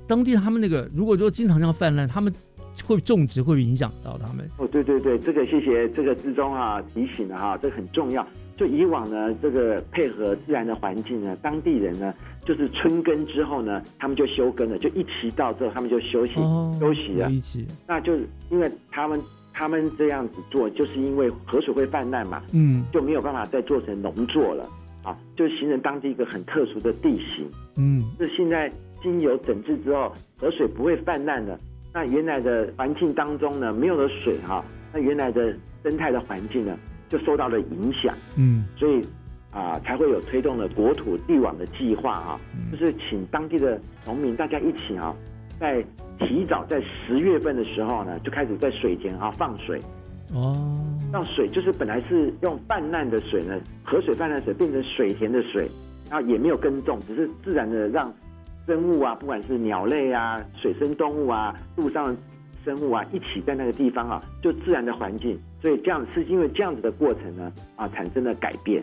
当地他们那个如果说经常这样泛滥，他们会种植会影响到他们。哦，对对对，这个谢谢这个之中啊提醒的哈，这很重要。就以往呢，这个配合自然的环境呢，当地人呢，就是春耕之后呢，他们就休耕了，就一起到之后，他们就休息休息了。一起，那就是因为他们他们这样子做，就是因为河水会泛滥嘛，嗯，就没有办法再做成农作了啊，就形成当地一个很特殊的地形。嗯，是现在经由整治之后，河水不会泛滥了，那原来的环境当中呢，没有了水哈，那原来的生态的环境呢？就受到了影响，嗯，所以啊，才会有推动了国土地网的计划啊，就是请当地的农民大家一起啊，在提早在十月份的时候呢，就开始在水田啊放水，哦，让水就是本来是用泛滥的水呢，河水泛滥水变成水田的水，然后也没有耕种，只是自然的让生物啊，不管是鸟类啊、水生动物啊、路上。生物啊，一起在那个地方啊，就自然的环境，所以这样是因为这样子的过程呢啊，产生了改变。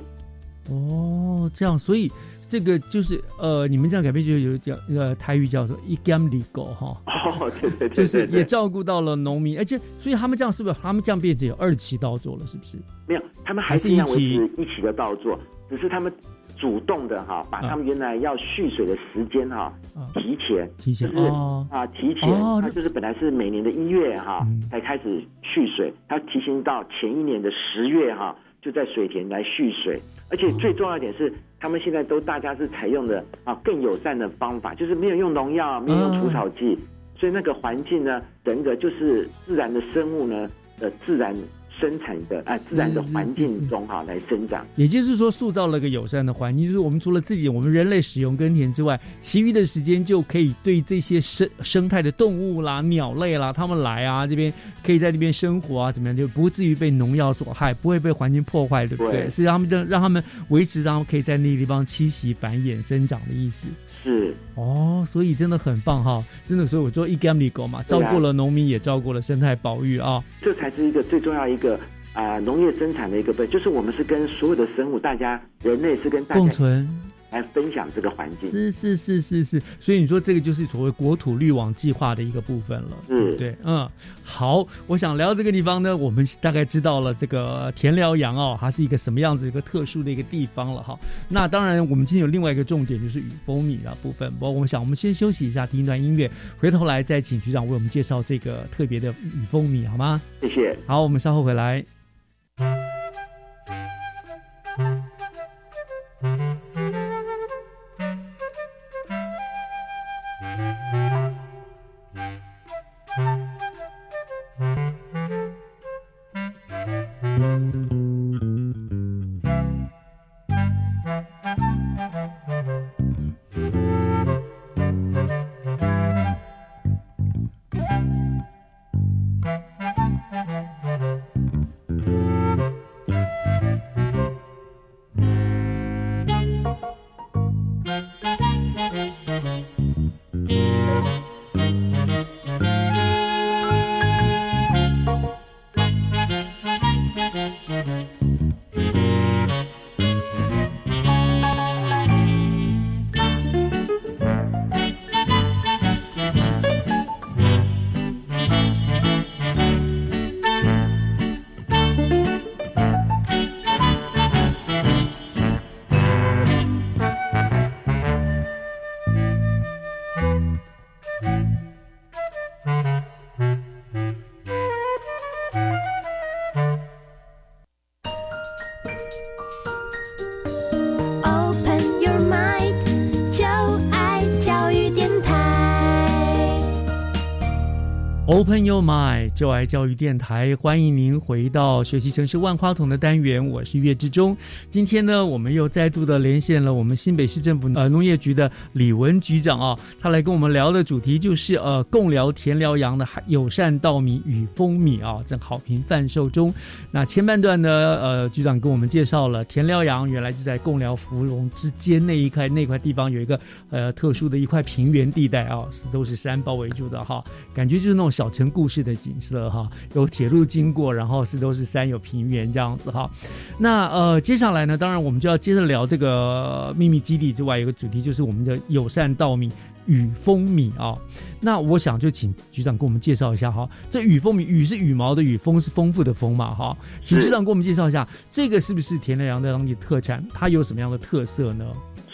哦，这样，所以这个就是呃，你们这样改变就有叫呃台语叫做一 gam 里狗哈。[laughs] 哦，对对对，就是也照顾到了农民，而且所以他们这样是不是他们这样变成有二期稻作了？是不是？没有，他们还是一起一起的稻作，只是他们。主动的哈，把他们原来要蓄水的时间哈提前，提前就是啊提前，它就是本来是每年的一月哈才开始蓄水，他提前到前一年的十月哈就在水田来蓄水，而且最重要一点是，他们现在都大家是采用的啊更友善的方法，就是没有用农药，没有用除草剂，所以那个环境呢，整个就是自然的生物呢的自然。生产的啊，自然的环境中哈来生长，也就是说，塑造了个友善的环境。就是我们除了自己我们人类使用耕田之外，其余的时间就可以对这些生生态的动物啦、鸟类啦，他们来啊这边可以在那边生活啊，怎么样就不至于被农药所害，不会被环境破坏，对不对？是让他们让让他们维持，然后可以在那个地方栖息、繁衍、生长的意思。是。哦，所以真的很棒哈，真的，所以我做一 g a m i 狗嘛，照顾了农民，也照顾了生态保育啊，这才是一个最重要一个啊农业生产的一个对，就是我们是跟所有的生物，大家人类是跟大共存。来分享这个环境，是是是是是，所以你说这个就是所谓国土绿网计划的一个部分了，嗯对？嗯，好，我想聊这个地方呢，我们大概知道了这个田寮洋哦，它是一个什么样子一个特殊的一个地方了哈。那当然，我们今天有另外一个重点就是雨蜂米的部分。不过，我想我们先休息一下，听一段音乐，回头来再请局长为我们介绍这个特别的雨蜂米，好吗？谢谢。好，我们稍后回来。Open your mind，就爱教育电台，欢迎您回到学习城市万花筒的单元，我是岳志忠。今天呢，我们又再度的连线了我们新北市政府呃农业局的李文局长啊，他来跟我们聊的主题就是呃共聊田辽阳的友善稻米与蜂米啊，正好评贩售中。那前半段呢，呃局长跟我们介绍了田辽阳原来就在共寮芙蓉之间那一块那块地方有一个呃特殊的一块平原地带啊，四周是山包围住的哈，感觉就是那种小。成故事的景色哈，有铁路经过，然后四周是山，有平原这样子哈。那呃，接下来呢，当然我们就要接着聊这个秘密基地之外，有个主题就是我们的友善稻米雨蜂米啊。那我想就请局长给我们介绍一下哈，这雨蜂米，雨是羽毛的雨，蜂是丰富的丰嘛哈。请局长给我们介绍一下，这个是不是田良阳的当地特产？它有什么样的特色呢？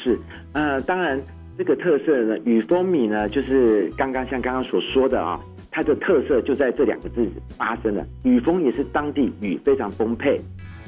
是呃，当然这个特色呢，雨蜂米呢，就是刚刚像刚刚所说的啊。它的特色就在这两个字发生了，雨峰也是当地雨非常丰沛，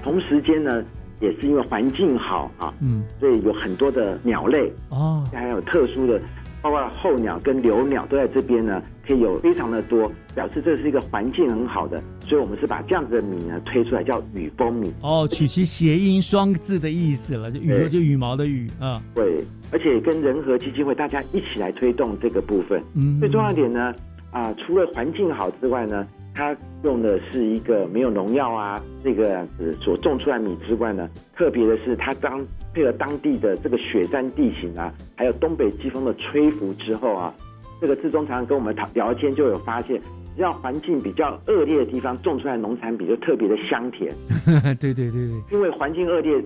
同时间呢，也是因为环境好啊，嗯，所以有很多的鸟类哦，还有特殊的，包括候鸟跟留鸟都在这边呢，可以有非常的多，表示这是一个环境很好的，所以我们是把这样子的米呢推出来叫雨蜂米。哦，取其谐音双字的意思了，就羽就羽毛的羽啊，对，而且跟仁和基金会大家一起来推动这个部分，嗯，最重要一点呢。啊，除了环境好之外呢，它用的是一个没有农药啊，这个样子所种出来米之外呢，特别的是它当配合当地的这个雪山地形啊，还有东北季风的吹拂之后啊，这个志忠常常跟我们聊天就有发现，只要环境比较恶劣的地方种出来农产品就特别的香甜。[laughs] 对对对对，因为环境恶劣，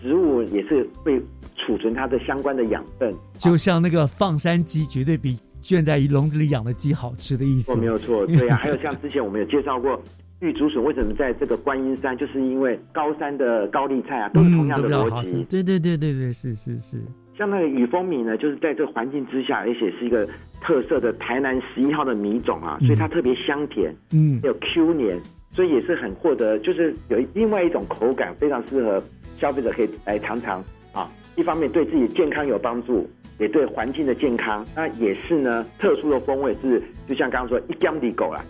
植物也是会储存它的相关的养分，就像那个放山鸡绝对比。圈在笼子里养的鸡好吃的意思，没有错。对呀，还有像之前我们有介绍过玉竹笋为什么在这个观音山，就是因为高山的高丽菜啊，都是同样的逻辑。对对对对对，是是是。像那个雨蜂米呢，就是在这个环境之下，而且是一个特色的台南十一号的米种啊，所以它特别香甜，嗯，有 Q 黏，所以也是很获得，就是有另外一种口感，非常适合消费者可以来尝尝啊。一方面对自己健康有帮助。也对环境的健康，那也是呢。特殊的风味是，就像刚刚说一江的狗啦，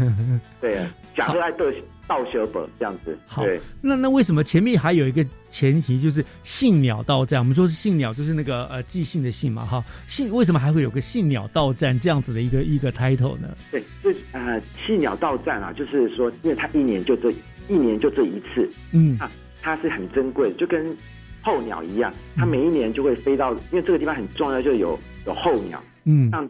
[laughs] 对，假设爱斗道小本这样子。好，那那为什么前面还有一个前提，就是信鸟到站？我们说是信鸟，就是那个呃寄信的信嘛，哈。信为什么还会有个信鸟到站这样子的一个一个 title 呢？对，这呃信鸟到站啊，就是说，因为它一年就这一年就这一次，嗯，啊，它是很珍贵，就跟。候鸟一样，它每一年就会飞到，因为这个地方很重要，就有有候鸟。嗯，像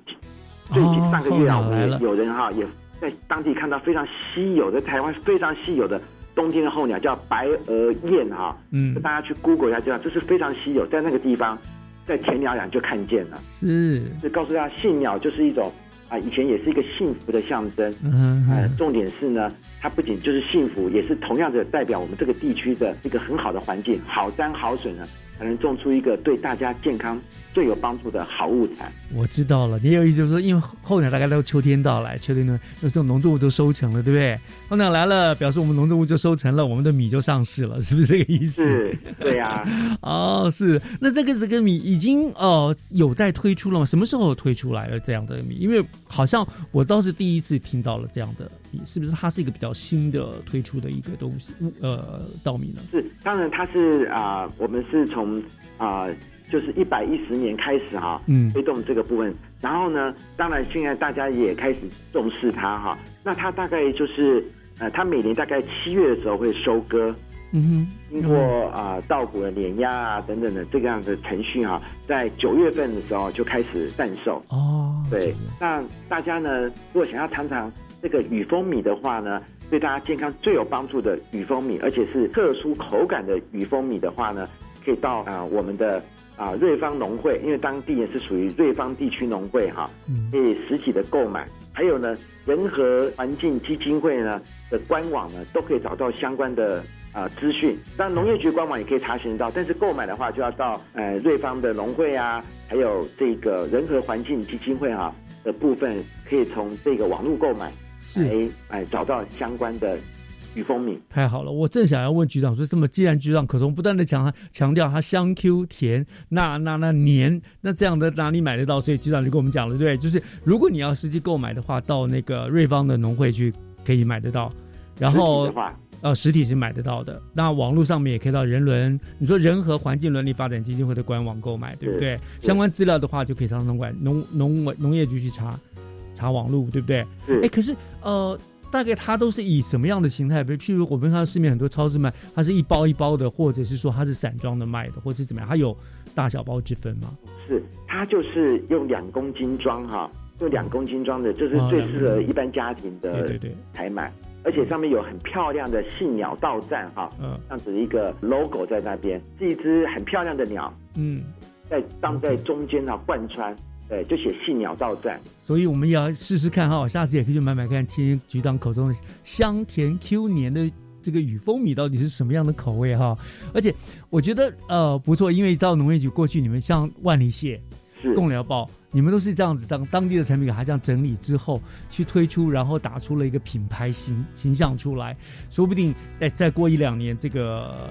最近上个月啊，我们有人哈也在当地看到非常稀有的台湾非常稀有的冬天的候鸟，叫白额雁哈。嗯大家去 Google 一下，知道这是非常稀有，在那个地方，在田鸟养就看见了。是，就告诉大家，信鸟就是一种啊，以前也是一个幸福的象征。嗯呃，重点是呢，它不仅就是幸福，也是同样的代表我们这个地区的一个很好的环境，好山好水呢，才能种出一个对大家健康最有帮助的好物产。我知道了，你有意思就是说，因为候鸟大概到秋天到来，秋天呢，那这种农作物都收成了，对不对？候鸟来了，表示我们农作物就收成了，我们的米就上市了，是不是这个意思？是，对呀、[laughs] 哦，是。那这个这个米已经呃有在推出了吗？什么时候推出来了这样的米？因为好像我倒是第一次听到了这样的米，是不是它是一个比较新的推出的一个东西？呃，稻米呢？是，当然它是啊、我们是从啊、就是一百一十年开始哈、嗯。推动这个部分。然后呢，当然现在大家也开始重视它哈、那它大概就是呃，它每年大概七月的时候会收割，嗯哼。经过啊稻谷的碾压啊等等的这个样的程序哈、在九月份的时候就开始贩售。哦，对，那大家呢，如果想要尝尝这个雨蜂米的话呢，对大家健康最有帮助的雨蜂米，而且是特殊口感的雨蜂米的话呢，可以到啊、我们的啊、瑞芳农会，因为当地也是属于瑞芳地区农会哈，嗯可以实体的购买。还有呢，仁和环境基金会呢的官网呢，都可以找到相关的啊资讯。当然，农业局官网也可以查询到，但是购买的话就要到呃瑞芳的农会啊，还有这个人和环境基金会啊的部分，可以从这个网络购买，是来哎找到相关的太好了，我正想要问局长说，这么既然局长口中不断的强强调它香 Q 甜，那那那黏，那这样的哪里买得到？所以局长就跟我们讲了，对？就是如果你要实际购买的话，到那个瑞芳的农会去可以买得到，然后呃实体是买得到的，那网络上面也可以到人伦，你说人和环境伦理发展基金会的官网购买，对不对？相关资料的话，就可以上农管农农委农业局去查查网络，对不对？是哎，可是呃，大概它都是以什么样的形态？比如，譬如我们看到市面很多超市卖，它是一包一包的，或者是说它是散装的卖的，或是怎么样？它有大小包之分吗？是，它就是用两公斤装哈，用两公斤装的，就是最适合一般家庭的对对对采买，而且上面有很漂亮的信鸟到站哈，嗯这样子一个 logo 在那边，是一只很漂亮的鸟，嗯，在当在中间哈贯穿，对，就写信鸟到站。所以我们也要试试看哈，下次也可以去买买看，听局长口中的香甜 Q 黏的这个雨蜂米到底是什么样的口味哈。而且我觉得呃不错，因为照农业局过去你们像万里蟹、贡寮包，你们都是这样子当当地的产品给它这样整理之后去推出，然后打出了一个品牌形形象出来，说不定再再过一两年这个。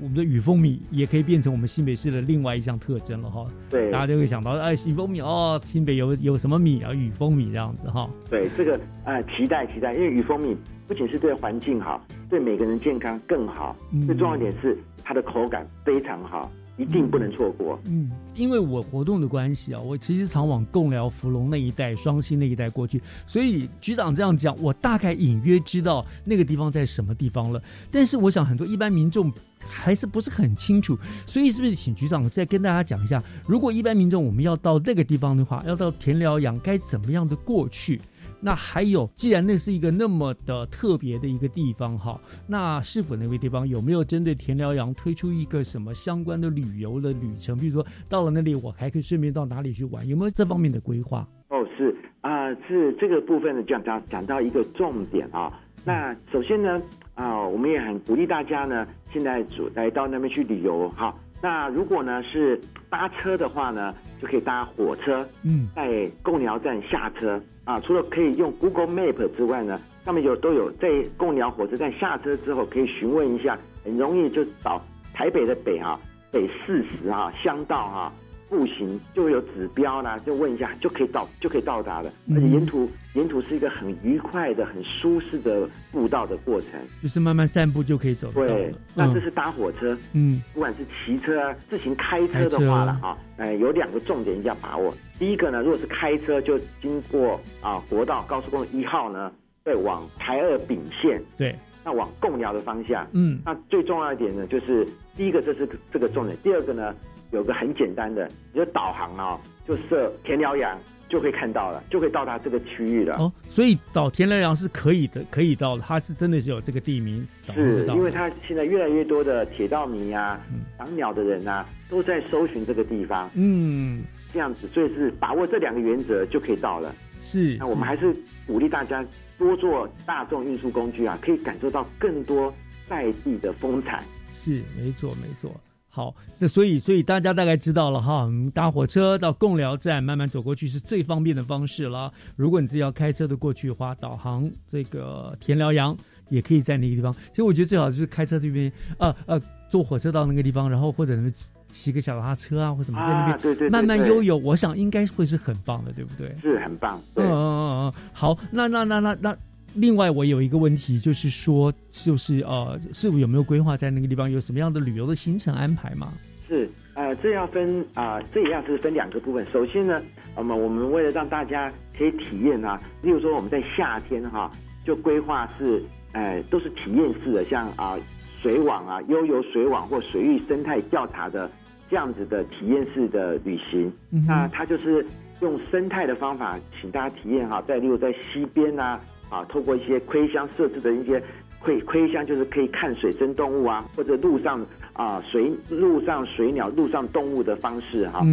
我们的雨蜂蜜也可以变成我们新北市的另外一项特征了哈。对大家就会想到，哎，雨蜂蜜哦，新北有有什么米啊？雨蜂蜜这样子哈。对这个呃期待期待，因为雨蜂蜜不仅是对环境好，对每个人健康更好，嗯最重要一点是它的口感非常好，一定不能错过。嗯，因为我活动的关系啊，我其实常往贡寮、福隆那一带、双溪那一带过去，所以局长这样讲，我大概隐约知道那个地方在什么地方了。但是我想很多一般民众还是不是很清楚，所以是不是请局长再跟大家讲一下，如果一般民众我们要到那个地方的话，要到田寮养，该怎么样的过去？那还有，既然那是一个那么的特别的一个地方哈，那是否那个地方有没有针对田寮洋推出一个什么相关的旅游的旅程？比如说到了那里，我还可以顺便到哪里去玩？有没有这方面的规划？哦，是啊、是这个部分呢，讲到讲到一个重点啊。那首先呢，啊、我们也很鼓励大家呢，现在主来到那边去旅游哈。那如果呢是搭车的话呢，就可以搭火车，嗯，在贡寮站下车啊。除了可以用 Google Map 之外呢，上面有都有在贡寮火车站下车之后，可以询问一下，很容易就找台北的北啊，北四十啊，乡道啊，步行就会有指标啦，就问一下就可以到就可以到达的，而且沿途沿途是一个很愉快的、很舒适的步道的过程。就是慢慢散步就可以走到对了。，那这是搭火车，嗯不管是骑车啊、自行开车的话了哈，呃，有两个重点一定要把握。第一个呢，如果是开车，就经过啊国道高速公路一号呢，再往台二丙线，对，那往贡寮的方向。嗯，那最重要一点呢，就是第一个这是这个重点，第二个呢，有个很简单的，你就导航啊，就设田寮洋。就可以看到了，就可以到达这个区域了。哦，所以岛田寮洋是可以的，可以到的。它是真的是有这个地名，是因为它现在越来越多的铁道迷啊、赏鸟的人啊，都在搜寻这个地方。嗯，这样子，所以是把握这两个原则就可以到了。是，那我们还是鼓励大家多做大众运输工具啊，可以感受到更多在地的风采。是，没错，没错。好，这所以所以大家大概知道了哈，搭火车到贡寮站慢慢走过去是最方便的方式了。如果你自己要开车的过去的话，导航这个田辽阳也可以在那个地方。其实我觉得最好就是开车这边，呃呃，坐火车到那个地方，然后或者骑个小踏车啊，或什么在那边对对慢慢悠游，我想应该会是很棒的，对不对？是很棒。嗯嗯嗯嗯，好，那那那那那。另外，我有一个问题，就是说，就是呃，是否有没有规划在那个地方有什么样的旅游的行程安排吗？是，呃，这要分啊，这一样是分两个部分。首先呢，那么我们为了让大家可以体验啊，例如说我们在夏天哈，就规划是，呃，都是体验式的，像啊水网啊、悠游水网或水域生态调查的这样子的体验式的旅行。那它就是用生态的方法，请大家体验哈，在例如在溪边啊。啊，透过一些窥箱设置的一些窥窥箱，就是可以看水生动物啊，或者路上啊水路上水鸟、路上动物的方式哈，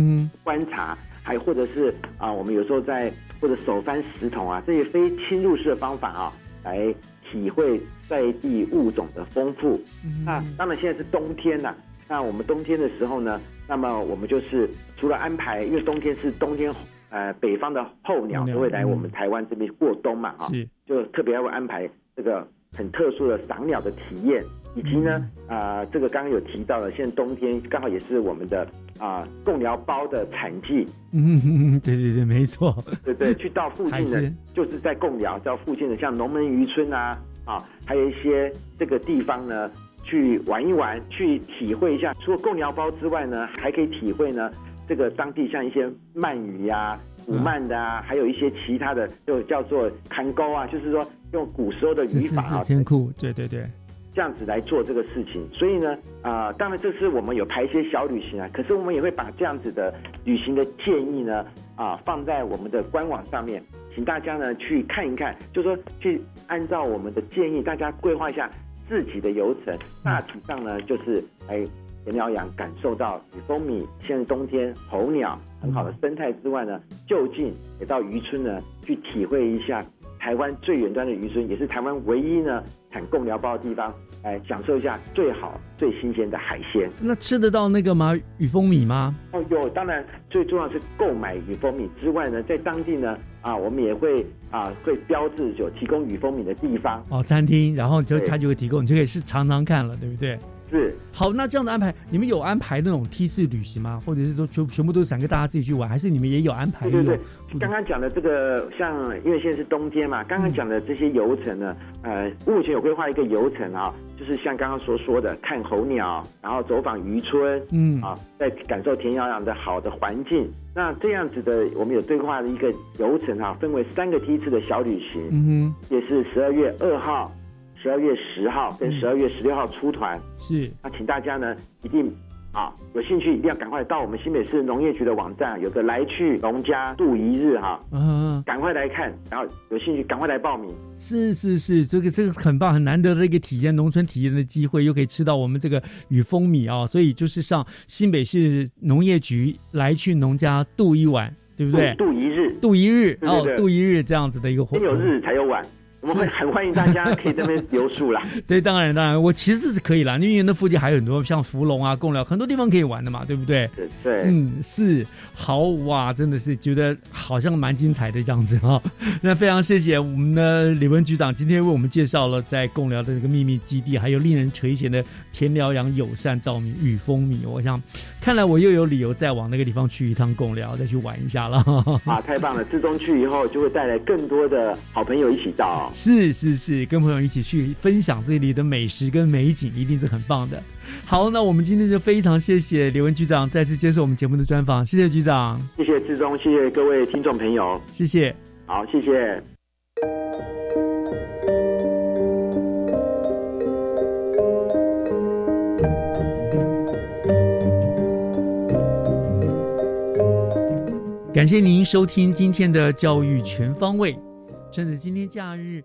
观察，还或者是啊，我们有时候在或者手翻石桶啊，这些非侵入式的方法啊，来体会在地物种的丰富。那当然现在是冬天了，那我们冬天的时候呢，那么我们就是除了安排，因为冬天是冬天。呃，北方的候鸟都会来我们台湾这边过冬嘛，哈，就特别要安排这个很特殊的赏鸟的体验，以及呢，啊，这个刚刚有提到了，现在冬天刚好也是我们的啊贡寮包的产季，嗯，对对对，没错，对对，去到附近的，就是在贡寮到附近的，像龙门渔村啊，啊，还有一些这个地方呢，去玩一玩，去体会一下，除了贡寮包之外呢，还可以体会呢。这个当地像一些鳗鱼呀、古鳗的啊，还有一些其他的，就叫做砍钩啊，就是说用古时候的语法啊，天库，对对对，这样子来做这个事情。所以呢，啊，当然这是我们有排一些小旅行啊，可是我们也会把这样子的旅行的建议呢，啊，放在我们的官网上面，请大家呢去看一看，就说去按照我们的建议，大家规划一下自己的游程，大体上呢就是哎。田鸟养感受到以蜂蜜，现在冬天候鸟很好的生态之外呢，就近也到渔村呢去体会一下台湾最远端的渔村，也是台湾唯一呢产贡寮包的地方，来享受一下最好最新鲜的海鲜。那吃得到那个吗？雨蜂米吗？哦，有，当然最重要是购买雨蜂米之外呢，在当地呢啊，我们也会啊会标志有提供雨蜂米的地方哦，餐厅，然后就他就会提供，你就可以是尝尝看了，对不对？是好，那这样的安排，你们有安排那种梯次旅行吗？或者是说全全部都是想跟大家自己去玩，还是你们也有安排？对对对，刚刚讲的这个，像因为现在是冬天嘛，刚刚讲的这些游程呢，呃，目前有规划一个游程啊，就是像刚刚所说的，看候鸟，然后走访渔村，嗯啊，在感受田洋洋的好的环境。那这样子的，我们有规划的一个游程啊，分为三个梯次的小旅行，嗯哼，也是十二月二号。十二月十号跟十二月十六号出团，是。那请大家呢一定啊有兴趣一定要赶快到我们新北市农业局的网站，有个来去农家度一日哈，嗯，赶快来看，然后有兴趣赶快来报名。是是是，这个这个很棒很难得的一个体验农村体验的机会，又可以吃到我们这个雨蜂米啊，所以就是上新北市农业局来去农家度一晚，对不对？度一日，度一日，哦，度一日这样子的一个活动，有日才有晚。我们很欢迎大家可以这边留宿啦。[laughs] 对，当然当然，我其实是可以啦，因为那附近还有很多像芙蓉啊、贡寮很多地方可以玩的嘛，对不对？对对，嗯，是好哇，真的是觉得好像蛮精彩的这样子哈。[laughs] 那非常谢谢我们的李文局长今天为我们介绍了在贡寮的这个秘密基地，还有令人垂涎的田寮阳友善稻米与蜂米。我想，看来我又有理由再往那个地方去一趟贡寮，再去玩一下了。[laughs] 啊，太棒了！自中去以后，就会带来更多的好朋友一起到。是是是跟朋友一起去分享这里的美食跟美景一定是很棒的。好那我们今天就非常谢谢刘文局长再次接受我们节目的专访谢谢局长。谢谢志忠谢谢各位听众朋友。谢谢。好谢谢。感谢您收听今天的教育全方位。趁着今天假日。